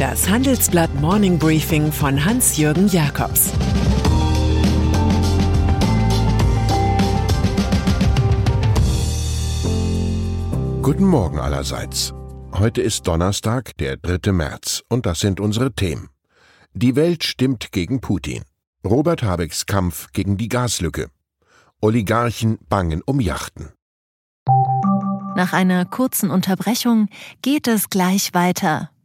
Das Handelsblatt Morning Briefing von Hans-Jürgen Jakobs Guten Morgen allerseits. Heute ist Donnerstag, der 3. März, und das sind unsere Themen. Die Welt stimmt gegen Putin. Robert Habecks Kampf gegen die Gaslücke. Oligarchen bangen um Yachten. Nach einer kurzen Unterbrechung geht es gleich weiter.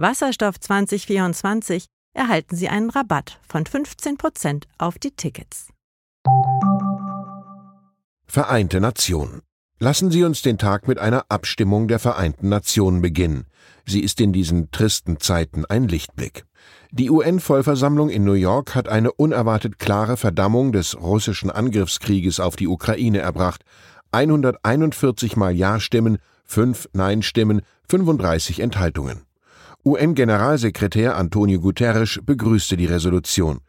Wasserstoff 2024 erhalten Sie einen Rabatt von 15% auf die Tickets. Vereinte Nationen. Lassen Sie uns den Tag mit einer Abstimmung der Vereinten Nationen beginnen. Sie ist in diesen tristen Zeiten ein Lichtblick. Die UN-Vollversammlung in New York hat eine unerwartet klare Verdammung des russischen Angriffskrieges auf die Ukraine erbracht. 141 Mal Ja-Stimmen, 5 Nein-Stimmen, 35 Enthaltungen. UN-Generalsekretär Antonio Guterres begrüßte die Resolution.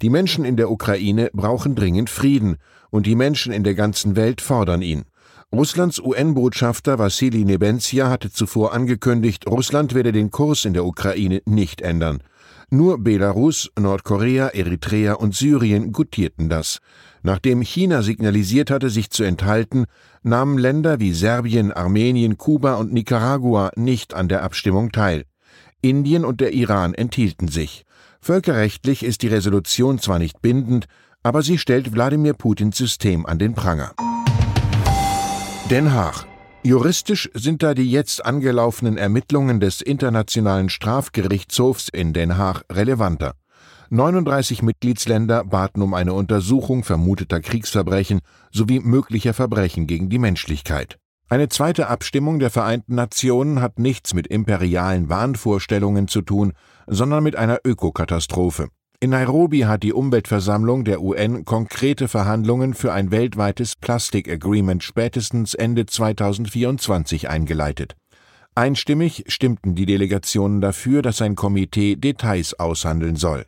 Die Menschen in der Ukraine brauchen dringend Frieden, und die Menschen in der ganzen Welt fordern ihn. Russlands UN-Botschafter Wassili Nebenzia hatte zuvor angekündigt, Russland werde den Kurs in der Ukraine nicht ändern. Nur Belarus, Nordkorea, Eritrea und Syrien gutierten das. Nachdem China signalisiert hatte, sich zu enthalten, nahmen Länder wie Serbien, Armenien, Kuba und Nicaragua nicht an der Abstimmung teil. Indien und der Iran enthielten sich. Völkerrechtlich ist die Resolution zwar nicht bindend, aber sie stellt Wladimir Putins System an den Pranger. Den Haag. Juristisch sind da die jetzt angelaufenen Ermittlungen des Internationalen Strafgerichtshofs in Den Haag relevanter. 39 Mitgliedsländer baten um eine Untersuchung vermuteter Kriegsverbrechen sowie möglicher Verbrechen gegen die Menschlichkeit. Eine zweite Abstimmung der Vereinten Nationen hat nichts mit imperialen Wahnvorstellungen zu tun, sondern mit einer Ökokatastrophe. In Nairobi hat die Umweltversammlung der UN konkrete Verhandlungen für ein weltweites Plastic Agreement spätestens Ende 2024 eingeleitet. Einstimmig stimmten die Delegationen dafür, dass ein Komitee Details aushandeln soll.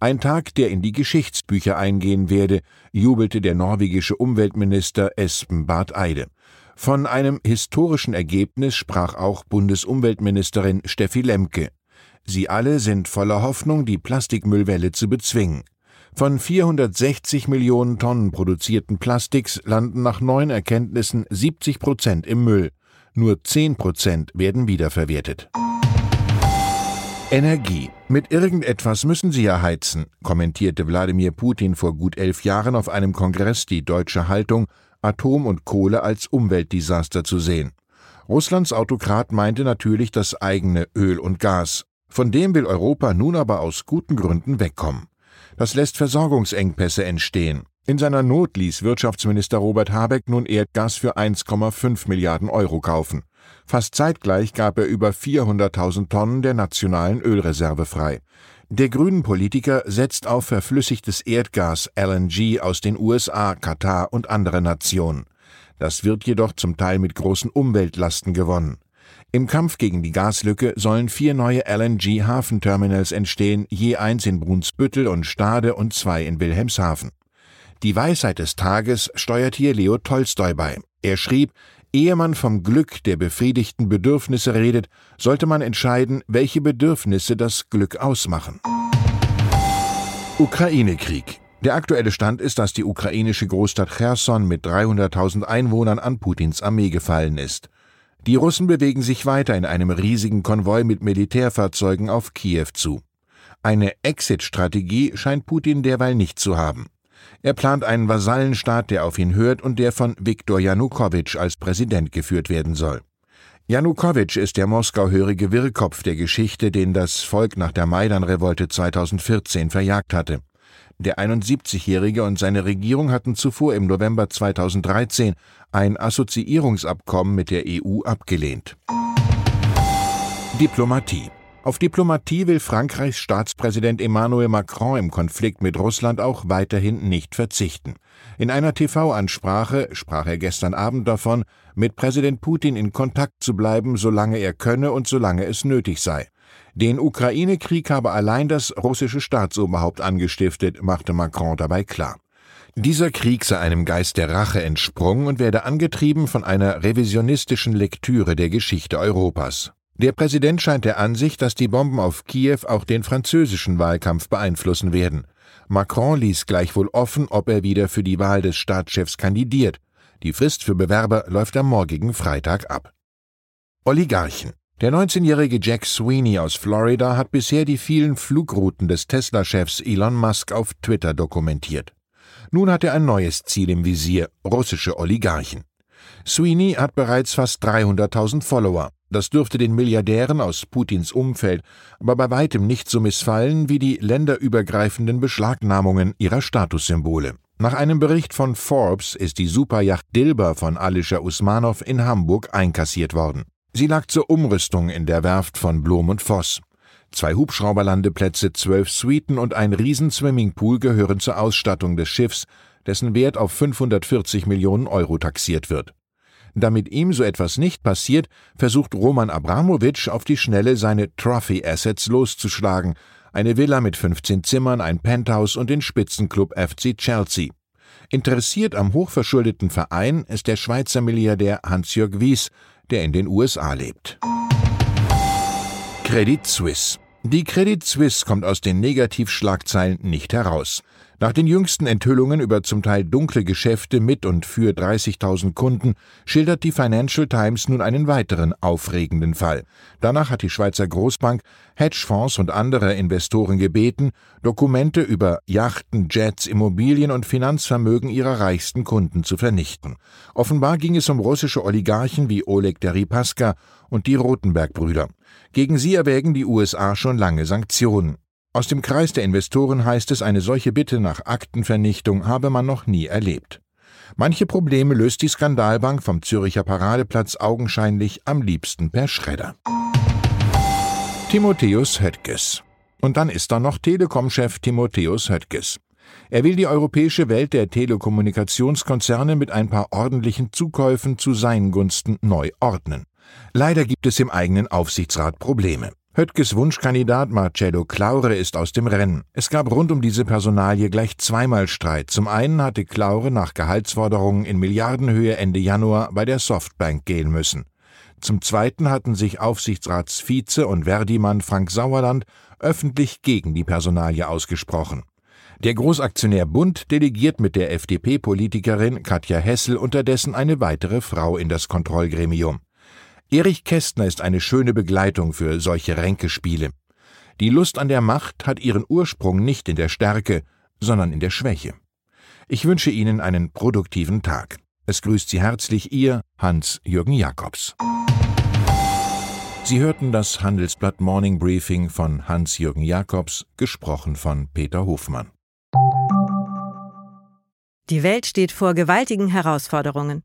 Ein Tag, der in die Geschichtsbücher eingehen werde, jubelte der norwegische Umweltminister Espen Barth Eide. Von einem historischen Ergebnis sprach auch Bundesumweltministerin Steffi Lemke. Sie alle sind voller Hoffnung, die Plastikmüllwelle zu bezwingen. Von 460 Millionen Tonnen produzierten Plastiks landen nach neuen Erkenntnissen 70 Prozent im Müll. Nur 10 Prozent werden wiederverwertet. Energie. Mit irgendetwas müssen Sie ja heizen, kommentierte Wladimir Putin vor gut elf Jahren auf einem Kongress die deutsche Haltung, Atom und Kohle als Umweltdesaster zu sehen. Russlands Autokrat meinte natürlich das eigene Öl und Gas. Von dem will Europa nun aber aus guten Gründen wegkommen. Das lässt Versorgungsengpässe entstehen. In seiner Not ließ Wirtschaftsminister Robert Habeck nun Erdgas für 1,5 Milliarden Euro kaufen. Fast zeitgleich gab er über 400.000 Tonnen der nationalen Ölreserve frei. Der grünen Politiker setzt auf verflüssigtes Erdgas LNG aus den USA, Katar und andere Nationen. Das wird jedoch zum Teil mit großen Umweltlasten gewonnen. Im Kampf gegen die Gaslücke sollen vier neue LNG-Hafenterminals entstehen, je eins in Brunsbüttel und Stade und zwei in Wilhelmshaven. Die Weisheit des Tages steuert hier Leo Tolstoi bei. Er schrieb, Ehe man vom Glück der befriedigten Bedürfnisse redet, sollte man entscheiden, welche Bedürfnisse das Glück ausmachen. Ukraine-Krieg. Der aktuelle Stand ist, dass die ukrainische Großstadt Cherson mit 300.000 Einwohnern an Putins Armee gefallen ist. Die Russen bewegen sich weiter in einem riesigen Konvoi mit Militärfahrzeugen auf Kiew zu. Eine Exit-Strategie scheint Putin derweil nicht zu haben. Er plant einen Vasallenstaat, der auf ihn hört und der von Viktor Janukowitsch als Präsident geführt werden soll. Janukowitsch ist der Moskauhörige Wirrkopf der Geschichte, den das Volk nach der Maidan-Revolte 2014 verjagt hatte. Der 71-Jährige und seine Regierung hatten zuvor im November 2013 ein Assoziierungsabkommen mit der EU abgelehnt. Diplomatie Auf Diplomatie will Frankreichs Staatspräsident Emmanuel Macron im Konflikt mit Russland auch weiterhin nicht verzichten. In einer TV-Ansprache sprach er gestern Abend davon, mit Präsident Putin in Kontakt zu bleiben, solange er könne und solange es nötig sei. Den Ukraine-Krieg habe allein das russische Staatsoberhaupt angestiftet, machte Macron dabei klar. Dieser Krieg sei einem Geist der Rache entsprungen und werde angetrieben von einer revisionistischen Lektüre der Geschichte Europas. Der Präsident scheint der Ansicht, dass die Bomben auf Kiew auch den französischen Wahlkampf beeinflussen werden. Macron ließ gleichwohl offen, ob er wieder für die Wahl des Staatschefs kandidiert. Die Frist für Bewerber läuft am morgigen Freitag ab. Oligarchen. Der 19-jährige Jack Sweeney aus Florida hat bisher die vielen Flugrouten des Tesla-Chefs Elon Musk auf Twitter dokumentiert. Nun hat er ein neues Ziel im Visier, russische Oligarchen. Sweeney hat bereits fast 300.000 Follower. Das dürfte den Milliardären aus Putins Umfeld aber bei weitem nicht so missfallen wie die länderübergreifenden Beschlagnahmungen ihrer Statussymbole. Nach einem Bericht von Forbes ist die Superjacht Dilber von Alischer Usmanov in Hamburg einkassiert worden. Sie lag zur Umrüstung in der Werft von Blom und Voss. Zwei Hubschrauberlandeplätze, zwölf Suiten und ein Riesenswimmingpool gehören zur Ausstattung des Schiffs, dessen Wert auf 540 Millionen Euro taxiert wird. Damit ihm so etwas nicht passiert, versucht Roman Abramowitsch auf die Schnelle seine Trophy Assets loszuschlagen. Eine Villa mit 15 Zimmern, ein Penthouse und den Spitzenclub FC Chelsea. Interessiert am hochverschuldeten Verein ist der Schweizer Milliardär Hans-Jörg Wies, der in den USA lebt. Credit Suisse. Die Credit Suisse kommt aus den Negativschlagzeilen nicht heraus. Nach den jüngsten Enthüllungen über zum Teil dunkle Geschäfte mit und für 30.000 Kunden schildert die Financial Times nun einen weiteren aufregenden Fall. Danach hat die Schweizer Großbank Hedgefonds und andere Investoren gebeten, Dokumente über Yachten, Jets, Immobilien und Finanzvermögen ihrer reichsten Kunden zu vernichten. Offenbar ging es um russische Oligarchen wie Oleg Deripaska und die Rotenberg-Brüder. Gegen sie erwägen die USA schon lange Sanktionen. Aus dem Kreis der Investoren heißt es, eine solche Bitte nach Aktenvernichtung habe man noch nie erlebt. Manche Probleme löst die Skandalbank vom Züricher Paradeplatz augenscheinlich am liebsten per Schredder. Timotheus Höttges. Und dann ist da noch Telekom-Chef Timotheus Höttges. Er will die europäische Welt der Telekommunikationskonzerne mit ein paar ordentlichen Zukäufen zu seinen Gunsten neu ordnen. Leider gibt es im eigenen Aufsichtsrat Probleme. Höttges Wunschkandidat Marcello Claure ist aus dem Rennen. Es gab rund um diese Personalie gleich zweimal Streit. Zum einen hatte Claure nach Gehaltsforderungen in Milliardenhöhe Ende Januar bei der Softbank gehen müssen. Zum zweiten hatten sich Aufsichtsratsvize und Verdi-Mann Frank Sauerland öffentlich gegen die Personalie ausgesprochen. Der Großaktionär Bund delegiert mit der FDP-Politikerin Katja Hessel unterdessen eine weitere Frau in das Kontrollgremium. Erich Kästner ist eine schöne Begleitung für solche Ränkespiele. Die Lust an der Macht hat ihren Ursprung nicht in der Stärke, sondern in der Schwäche. Ich wünsche Ihnen einen produktiven Tag. Es grüßt Sie herzlich Ihr Hans-Jürgen Jakobs. Sie hörten das Handelsblatt Morning Briefing von Hans-Jürgen Jakobs, gesprochen von Peter Hofmann. Die Welt steht vor gewaltigen Herausforderungen.